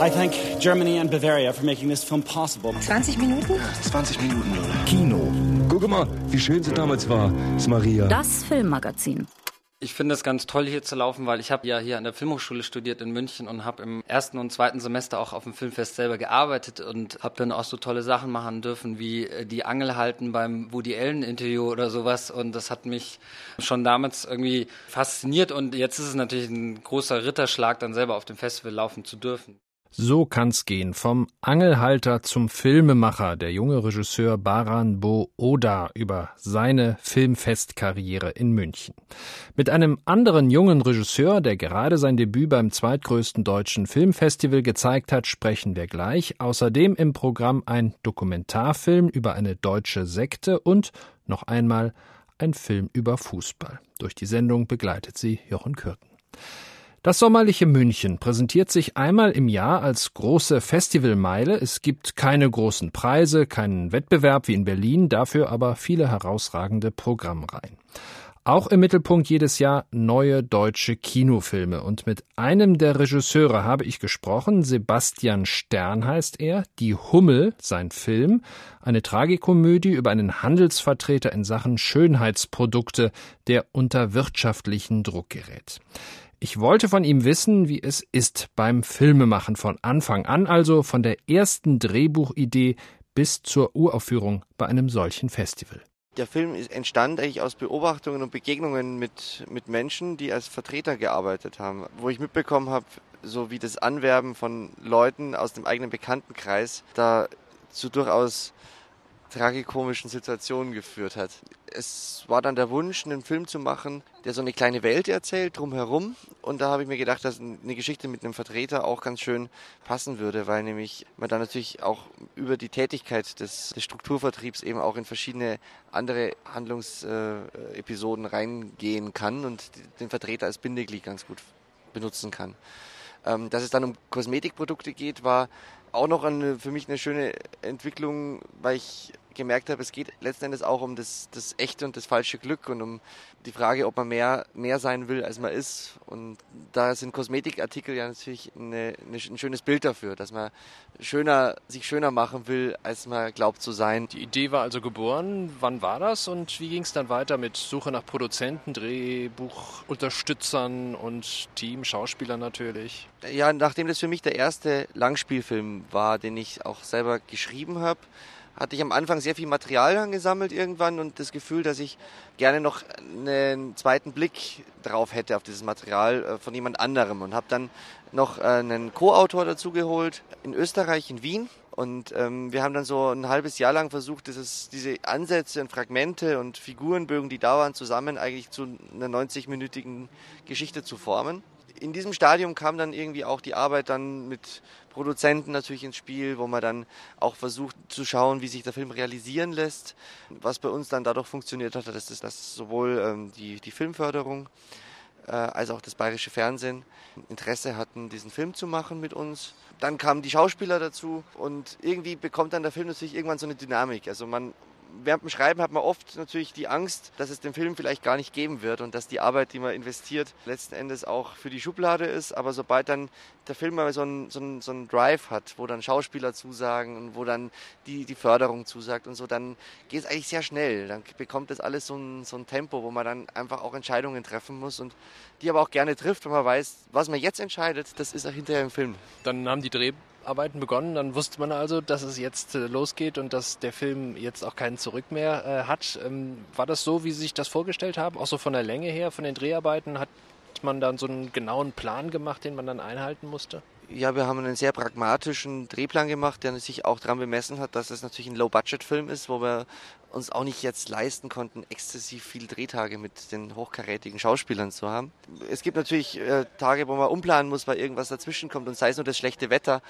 I thank Germany and Bavaria for making this film possible. 20 Minuten? Ja, 20 Minuten, Lola. Kino. Guck mal, wie schön sie damals war, ist Maria. Das Filmmagazin. Ich finde es ganz toll, hier zu laufen, weil ich habe ja hier an der Filmhochschule studiert in München und habe im ersten und zweiten Semester auch auf dem Filmfest selber gearbeitet und habe dann auch so tolle Sachen machen dürfen, wie äh, die Angel halten beim Woody Allen Interview oder sowas. Und das hat mich schon damals irgendwie fasziniert und jetzt ist es natürlich ein großer Ritterschlag, dann selber auf dem Festival laufen zu dürfen. So kann's gehen. Vom Angelhalter zum Filmemacher, der junge Regisseur Baran Bo Oda über seine Filmfestkarriere in München. Mit einem anderen jungen Regisseur, der gerade sein Debüt beim zweitgrößten deutschen Filmfestival gezeigt hat, sprechen wir gleich. Außerdem im Programm ein Dokumentarfilm über eine deutsche Sekte und noch einmal ein Film über Fußball. Durch die Sendung begleitet sie Jochen Kürten. Das sommerliche München präsentiert sich einmal im Jahr als große Festivalmeile. Es gibt keine großen Preise, keinen Wettbewerb wie in Berlin, dafür aber viele herausragende Programmreihen. Auch im Mittelpunkt jedes Jahr neue deutsche Kinofilme. Und mit einem der Regisseure habe ich gesprochen. Sebastian Stern heißt er. Die Hummel, sein Film. Eine Tragikomödie über einen Handelsvertreter in Sachen Schönheitsprodukte, der unter wirtschaftlichen Druck gerät. Ich wollte von ihm wissen, wie es ist beim Filmemachen von Anfang an, also von der ersten Drehbuchidee bis zur Uraufführung bei einem solchen Festival. Der Film entstand eigentlich aus Beobachtungen und Begegnungen mit, mit Menschen, die als Vertreter gearbeitet haben, wo ich mitbekommen habe, so wie das Anwerben von Leuten aus dem eigenen Bekanntenkreis da zu durchaus tragikomischen Situationen geführt hat. Es war dann der Wunsch, einen Film zu machen, der so eine kleine Welt erzählt, drumherum. Und da habe ich mir gedacht, dass eine Geschichte mit einem Vertreter auch ganz schön passen würde, weil nämlich man dann natürlich auch über die Tätigkeit des, des Strukturvertriebs eben auch in verschiedene andere Handlungsepisoden reingehen kann und den Vertreter als Bindeglied ganz gut benutzen kann. Ähm, dass es dann um Kosmetikprodukte geht, war auch noch eine, für mich eine schöne Entwicklung, weil ich gemerkt habe, es geht letzten Endes auch um das, das echte und das falsche Glück und um die Frage, ob man mehr, mehr sein will, als man ist. Und da sind Kosmetikartikel ja natürlich eine, eine, ein schönes Bild dafür, dass man schöner, sich schöner machen will, als man glaubt zu sein. Die Idee war also geboren. Wann war das und wie ging es dann weiter mit Suche nach Produzenten, Drehbuchunterstützern und Team, Schauspielern natürlich? Ja, nachdem das für mich der erste Langspielfilm war, den ich auch selber geschrieben habe, hatte ich am Anfang sehr viel Material angesammelt irgendwann und das Gefühl, dass ich gerne noch einen zweiten Blick drauf hätte auf dieses Material äh, von jemand anderem und habe dann noch äh, einen Co-Autor dazu geholt in Österreich, in Wien. Und ähm, wir haben dann so ein halbes Jahr lang versucht, dieses, diese Ansätze und Fragmente und Figurenbögen, die da waren, zusammen eigentlich zu einer 90-minütigen Geschichte zu formen in diesem Stadium kam dann irgendwie auch die Arbeit dann mit Produzenten natürlich ins Spiel, wo man dann auch versucht zu schauen, wie sich der Film realisieren lässt. Was bei uns dann dadurch funktioniert hat, das, dass sowohl ähm, die, die Filmförderung äh, als auch das bayerische Fernsehen Interesse hatten, diesen Film zu machen mit uns. Dann kamen die Schauspieler dazu und irgendwie bekommt dann der Film natürlich irgendwann so eine Dynamik. Also man während dem Schreiben hat man oft natürlich die Angst, dass es den Film vielleicht gar nicht geben wird und dass die Arbeit, die man investiert, letzten Endes auch für die Schublade ist. Aber sobald dann der Film mal so einen, so einen, so einen Drive hat, wo dann Schauspieler zusagen und wo dann die, die Förderung zusagt und so, dann geht es eigentlich sehr schnell. Dann bekommt das alles so ein, so ein Tempo, wo man dann einfach auch Entscheidungen treffen muss und die aber auch gerne trifft, wenn man weiß, was man jetzt entscheidet, das ist auch hinterher im Film. Dann haben die Dreh Arbeiten begonnen. Dann wusste man also, dass es jetzt äh, losgeht und dass der Film jetzt auch keinen Zurück mehr äh, hat. Ähm, war das so, wie Sie sich das vorgestellt haben? Auch so von der Länge her, von den Dreharbeiten? Hat man dann so einen genauen Plan gemacht, den man dann einhalten musste? Ja, wir haben einen sehr pragmatischen Drehplan gemacht, der sich auch daran bemessen hat, dass es natürlich ein Low-Budget-Film ist, wo wir uns auch nicht jetzt leisten konnten, exzessiv viele Drehtage mit den hochkarätigen Schauspielern zu haben. Es gibt natürlich äh, Tage, wo man umplanen muss, weil irgendwas dazwischen kommt und sei es nur das schlechte Wetter.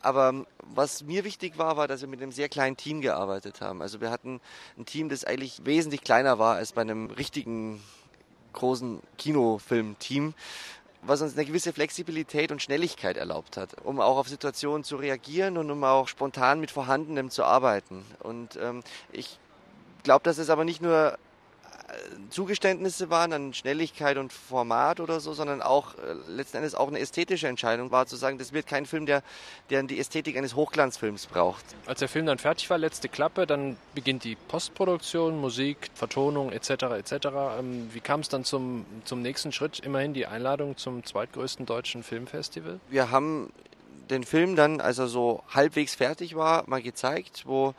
Aber ähm, was mir wichtig war, war, dass wir mit einem sehr kleinen Team gearbeitet haben. Also wir hatten ein Team, das eigentlich wesentlich kleiner war als bei einem richtigen großen Kinofilm-Team was uns eine gewisse Flexibilität und Schnelligkeit erlaubt hat, um auch auf Situationen zu reagieren und um auch spontan mit Vorhandenem zu arbeiten. Und ähm, ich glaube, dass es aber nicht nur Zugeständnisse waren an Schnelligkeit und Format oder so, sondern auch äh, letzten Endes auch eine ästhetische Entscheidung war, zu sagen, das wird kein Film, der, der die Ästhetik eines Hochglanzfilms braucht. Als der Film dann fertig war, letzte Klappe, dann beginnt die Postproduktion, Musik, Vertonung etc. etc. Ähm, wie kam es dann zum, zum nächsten Schritt? Immerhin die Einladung zum zweitgrößten deutschen Filmfestival? Wir haben den Film dann, als er so halbwegs fertig war, mal gezeigt, wo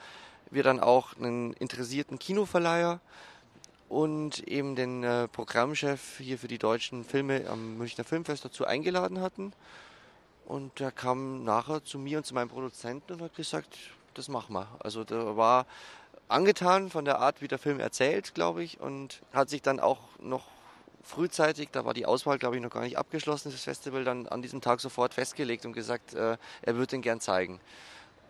wir dann auch einen interessierten Kinoverleiher und eben den äh, Programmchef hier für die deutschen Filme am Münchner Filmfest dazu eingeladen hatten. Und der kam nachher zu mir und zu meinem Produzenten und hat gesagt, das machen wir. Also der war angetan von der Art, wie der Film erzählt, glaube ich, und hat sich dann auch noch frühzeitig, da war die Auswahl, glaube ich, noch gar nicht abgeschlossen, das Festival, dann an diesem Tag sofort festgelegt und gesagt, äh, er würde den gern zeigen.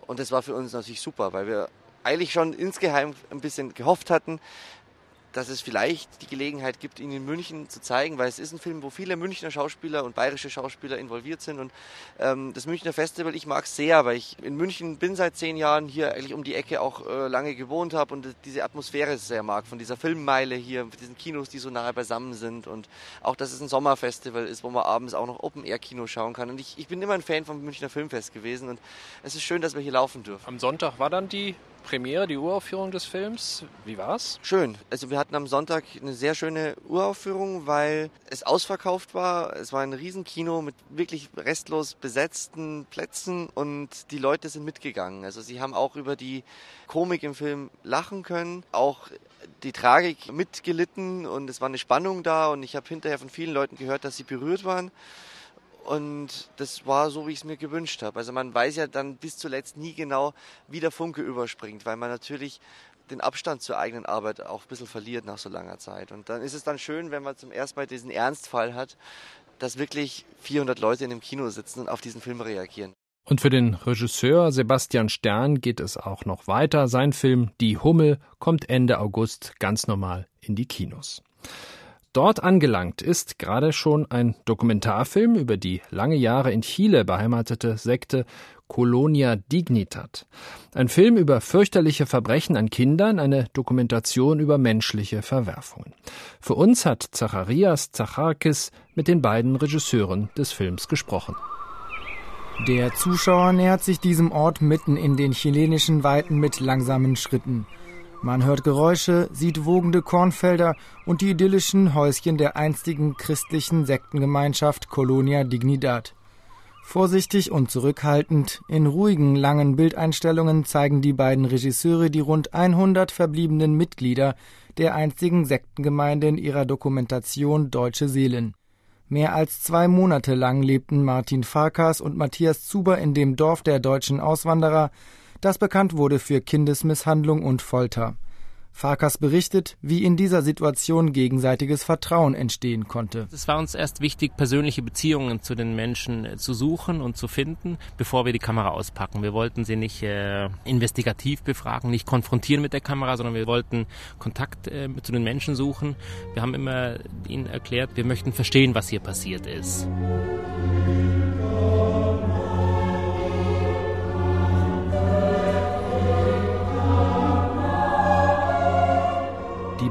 Und das war für uns natürlich super, weil wir eigentlich schon insgeheim ein bisschen gehofft hatten, dass es vielleicht die Gelegenheit gibt, ihn in München zu zeigen, weil es ist ein Film, wo viele Münchner Schauspieler und bayerische Schauspieler involviert sind. Und ähm, das Münchner Festival, ich mag es sehr, weil ich in München bin seit zehn Jahren, hier eigentlich um die Ecke auch äh, lange gewohnt habe und diese Atmosphäre sehr mag, von dieser Filmmeile hier, mit diesen Kinos, die so nahe beisammen sind und auch, dass es ein Sommerfestival ist, wo man abends auch noch Open-Air-Kino schauen kann. Und ich, ich bin immer ein Fan vom Münchner Filmfest gewesen und es ist schön, dass wir hier laufen dürfen. Am Sonntag war dann die Premiere, die Uraufführung des Films. Wie war's? Schön. Also wir hatten am Sonntag eine sehr schöne Uraufführung, weil es ausverkauft war. Es war ein Riesenkino mit wirklich restlos besetzten Plätzen und die Leute sind mitgegangen. Also sie haben auch über die Komik im Film lachen können, auch die Tragik mitgelitten und es war eine Spannung da und ich habe hinterher von vielen Leuten gehört, dass sie berührt waren. Und das war so, wie ich es mir gewünscht habe. Also man weiß ja dann bis zuletzt nie genau, wie der Funke überspringt, weil man natürlich den Abstand zur eigenen Arbeit auch ein bisschen verliert nach so langer Zeit. Und dann ist es dann schön, wenn man zum ersten Mal diesen Ernstfall hat, dass wirklich 400 Leute in dem Kino sitzen und auf diesen Film reagieren. Und für den Regisseur Sebastian Stern geht es auch noch weiter. Sein Film Die Hummel kommt Ende August ganz normal in die Kinos. Dort angelangt ist gerade schon ein Dokumentarfilm über die lange Jahre in Chile beheimatete Sekte Colonia Dignitat. Ein Film über fürchterliche Verbrechen an Kindern, eine Dokumentation über menschliche Verwerfungen. Für uns hat Zacharias Zacharkis mit den beiden Regisseuren des Films gesprochen. Der Zuschauer nähert sich diesem Ort mitten in den chilenischen Weiten mit langsamen Schritten. Man hört Geräusche, sieht wogende Kornfelder und die idyllischen Häuschen der einstigen christlichen Sektengemeinschaft Colonia Dignidad. Vorsichtig und zurückhaltend, in ruhigen, langen Bildeinstellungen zeigen die beiden Regisseure die rund 100 verbliebenen Mitglieder der einstigen Sektengemeinde in ihrer Dokumentation Deutsche Seelen. Mehr als zwei Monate lang lebten Martin Farkas und Matthias Zuber in dem Dorf der deutschen Auswanderer, das bekannt wurde für Kindesmisshandlung und Folter. Farkas berichtet, wie in dieser Situation gegenseitiges Vertrauen entstehen konnte. Es war uns erst wichtig, persönliche Beziehungen zu den Menschen äh, zu suchen und zu finden, bevor wir die Kamera auspacken. Wir wollten sie nicht äh, investigativ befragen, nicht konfrontieren mit der Kamera, sondern wir wollten Kontakt äh, zu den Menschen suchen. Wir haben immer ihnen erklärt, wir möchten verstehen, was hier passiert ist.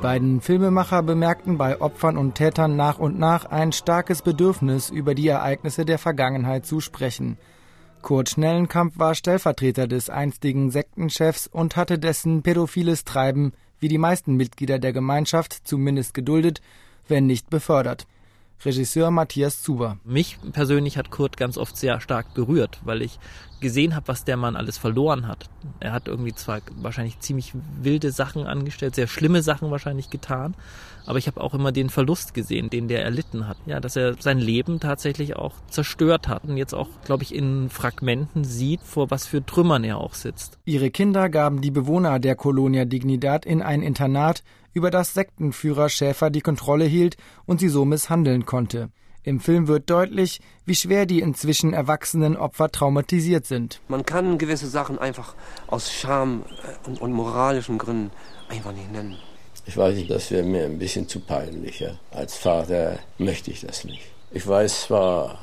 Beiden Filmemacher bemerkten bei Opfern und Tätern nach und nach ein starkes Bedürfnis, über die Ereignisse der Vergangenheit zu sprechen. Kurt Schnellenkamp war Stellvertreter des einstigen Sektenchefs und hatte dessen pädophiles Treiben, wie die meisten Mitglieder der Gemeinschaft, zumindest geduldet, wenn nicht befördert. Regisseur Matthias Zuber. Mich persönlich hat Kurt ganz oft sehr stark berührt, weil ich gesehen habe, was der Mann alles verloren hat. Er hat irgendwie zwar wahrscheinlich ziemlich wilde Sachen angestellt, sehr schlimme Sachen wahrscheinlich getan, aber ich habe auch immer den Verlust gesehen, den der erlitten hat. Ja, dass er sein Leben tatsächlich auch zerstört hat und jetzt auch, glaube ich, in Fragmenten sieht, vor was für Trümmern er auch sitzt. Ihre Kinder gaben die Bewohner der Colonia Dignidad in ein Internat, über das Sektenführer Schäfer die Kontrolle hielt und sie so misshandeln konnte. Im Film wird deutlich, wie schwer die inzwischen erwachsenen Opfer traumatisiert sind. Man kann gewisse Sachen einfach aus Scham äh, und, und moralischen Gründen einfach nicht nennen. Ich weiß nicht, das wäre mir ein bisschen zu peinlich. Ja. Als Vater möchte ich das nicht. Ich weiß zwar,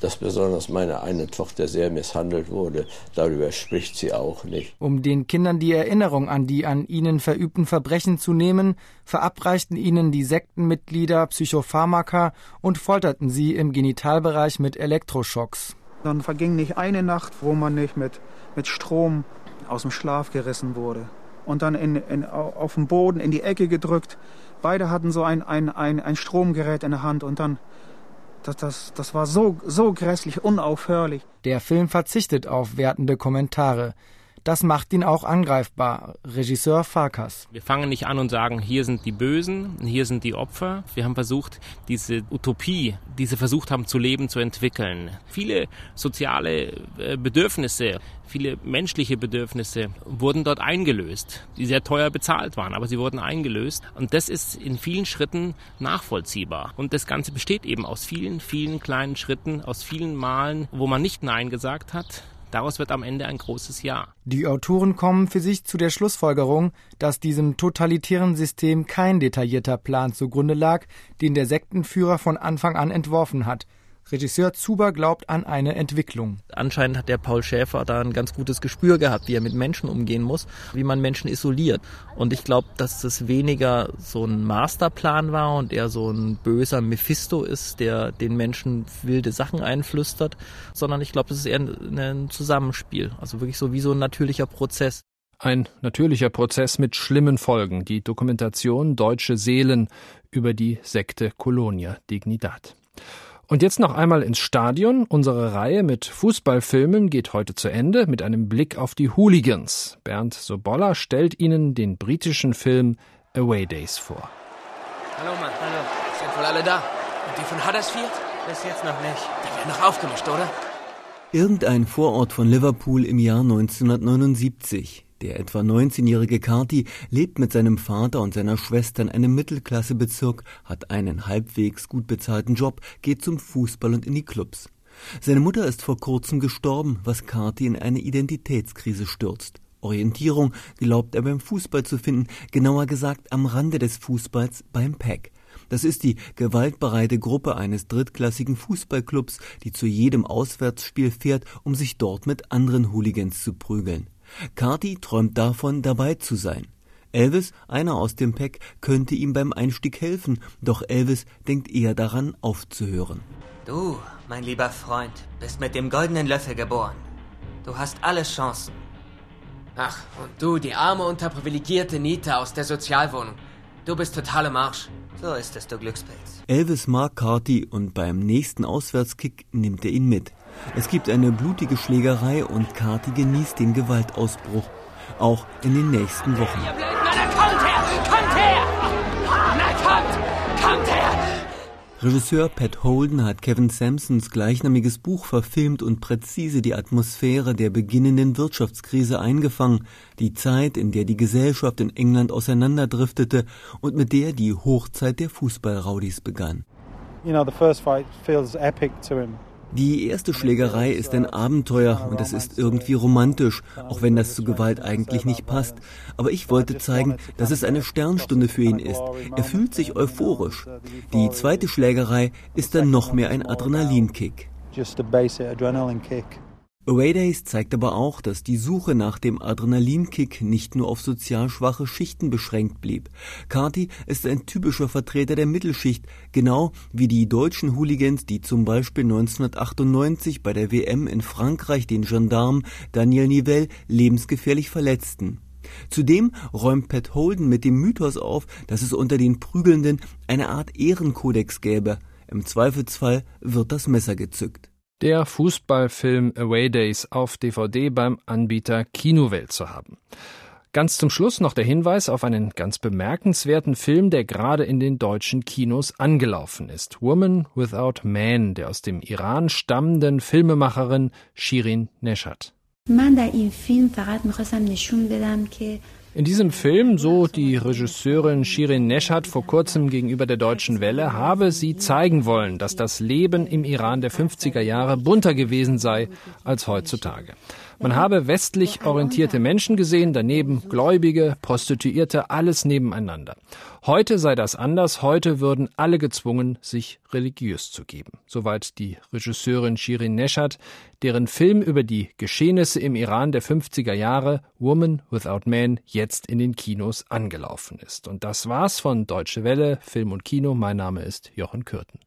dass besonders meine eine Tochter sehr misshandelt wurde. Darüber spricht sie auch nicht. Um den Kindern die Erinnerung an die an ihnen verübten Verbrechen zu nehmen, verabreichten ihnen die Sektenmitglieder Psychopharmaka und folterten sie im Genitalbereich mit Elektroschocks. Dann verging nicht eine Nacht, wo man nicht mit, mit Strom aus dem Schlaf gerissen wurde. Und dann in, in, auf dem Boden in die Ecke gedrückt. Beide hatten so ein, ein, ein, ein Stromgerät in der Hand und dann das, das, das war so, so grässlich, unaufhörlich. Der Film verzichtet auf wertende Kommentare. Das macht ihn auch angreifbar. Regisseur Farkas. Wir fangen nicht an und sagen, hier sind die Bösen, hier sind die Opfer. Wir haben versucht, diese Utopie, die sie versucht haben zu leben, zu entwickeln. Viele soziale äh, Bedürfnisse, viele menschliche Bedürfnisse wurden dort eingelöst, die sehr teuer bezahlt waren, aber sie wurden eingelöst. Und das ist in vielen Schritten nachvollziehbar. Und das Ganze besteht eben aus vielen, vielen kleinen Schritten, aus vielen Malen, wo man nicht Nein gesagt hat, Daraus wird am Ende ein großes Ja. Die Autoren kommen für sich zu der Schlussfolgerung, dass diesem totalitären System kein detaillierter Plan zugrunde lag, den der Sektenführer von Anfang an entworfen hat. Regisseur Zuber glaubt an eine Entwicklung. Anscheinend hat der Paul Schäfer da ein ganz gutes Gespür gehabt, wie er mit Menschen umgehen muss, wie man Menschen isoliert. Und ich glaube, dass das weniger so ein Masterplan war und eher so ein böser Mephisto ist, der den Menschen wilde Sachen einflüstert, sondern ich glaube, das ist eher ein Zusammenspiel. Also wirklich so wie so ein natürlicher Prozess. Ein natürlicher Prozess mit schlimmen Folgen. Die Dokumentation Deutsche Seelen über die Sekte Colonia Dignidad. Und jetzt noch einmal ins Stadion. Unsere Reihe mit Fußballfilmen geht heute zu Ende mit einem Blick auf die Hooligans. Bernd Sobolla stellt Ihnen den britischen Film Away Days vor. Hallo Mann, hallo. Sind wohl alle da? Und die von Huddersfield? Bis jetzt noch nicht. Die werden noch aufgemischt, oder? Irgendein Vorort von Liverpool im Jahr 1979. Der etwa 19-jährige Carty lebt mit seinem Vater und seiner Schwester in einem Mittelklassebezirk, hat einen halbwegs gut bezahlten Job, geht zum Fußball und in die Clubs. Seine Mutter ist vor kurzem gestorben, was Carty in eine Identitätskrise stürzt. Orientierung glaubt er beim Fußball zu finden, genauer gesagt am Rande des Fußballs beim Pack. Das ist die gewaltbereite Gruppe eines drittklassigen Fußballclubs, die zu jedem Auswärtsspiel fährt, um sich dort mit anderen Hooligans zu prügeln. Carty träumt davon, dabei zu sein. Elvis, einer aus dem Pack, könnte ihm beim Einstieg helfen, doch Elvis denkt eher daran, aufzuhören. Du, mein lieber Freund, bist mit dem goldenen Löffel geboren. Du hast alle Chancen. Ach, und du, die arme, unterprivilegierte Niete aus der Sozialwohnung. Du bist total im Arsch. So ist es, du Glückspilz. Elvis mag Carty und beim nächsten Auswärtskick nimmt er ihn mit. Es gibt eine blutige Schlägerei und Carty genießt den Gewaltausbruch. Auch in den nächsten Wochen. Ihr Blödmänner, kommt her! Kommt her! Na, kommt! Kommt her! Regisseur Pat Holden hat Kevin Sampsons gleichnamiges Buch verfilmt und präzise die Atmosphäre der beginnenden Wirtschaftskrise eingefangen, die Zeit, in der die Gesellschaft in England auseinanderdriftete und mit der die Hochzeit der Fußballraudis begann. You know, the first fight feels epic to him. Die erste Schlägerei ist ein Abenteuer und es ist irgendwie romantisch, auch wenn das zu Gewalt eigentlich nicht passt. Aber ich wollte zeigen, dass es eine Sternstunde für ihn ist. Er fühlt sich euphorisch. Die zweite Schlägerei ist dann noch mehr ein Adrenalinkick. Just a basic adrenaline kick. Away Days zeigt aber auch, dass die Suche nach dem Adrenalinkick nicht nur auf sozial schwache Schichten beschränkt blieb. Carty ist ein typischer Vertreter der Mittelschicht, genau wie die deutschen Hooligans, die zum Beispiel 1998 bei der WM in Frankreich den Gendarm Daniel Nivelle lebensgefährlich verletzten. Zudem räumt Pat Holden mit dem Mythos auf, dass es unter den Prügelnden eine Art Ehrenkodex gäbe. Im Zweifelsfall wird das Messer gezückt. Der Fußballfilm Away Days auf DVD beim Anbieter Kinowelt zu haben. Ganz zum Schluss noch der Hinweis auf einen ganz bemerkenswerten Film, der gerade in den deutschen Kinos angelaufen ist. Woman Without Man, der aus dem Iran stammenden Filmemacherin Shirin Neshat. In diesem Film, so die Regisseurin Shirin Neshat vor kurzem gegenüber der Deutschen Welle, habe sie zeigen wollen, dass das Leben im Iran der 50er Jahre bunter gewesen sei als heutzutage. Man habe westlich orientierte Menschen gesehen, daneben Gläubige, Prostituierte, alles nebeneinander. Heute sei das anders, heute würden alle gezwungen, sich religiös zu geben. Soweit die Regisseurin Shirin Neshat, deren Film über die Geschehnisse im Iran der 50er Jahre Woman Without Man jetzt in den Kinos angelaufen ist. Und das war's von Deutsche Welle, Film und Kino. Mein Name ist Jochen Kürten.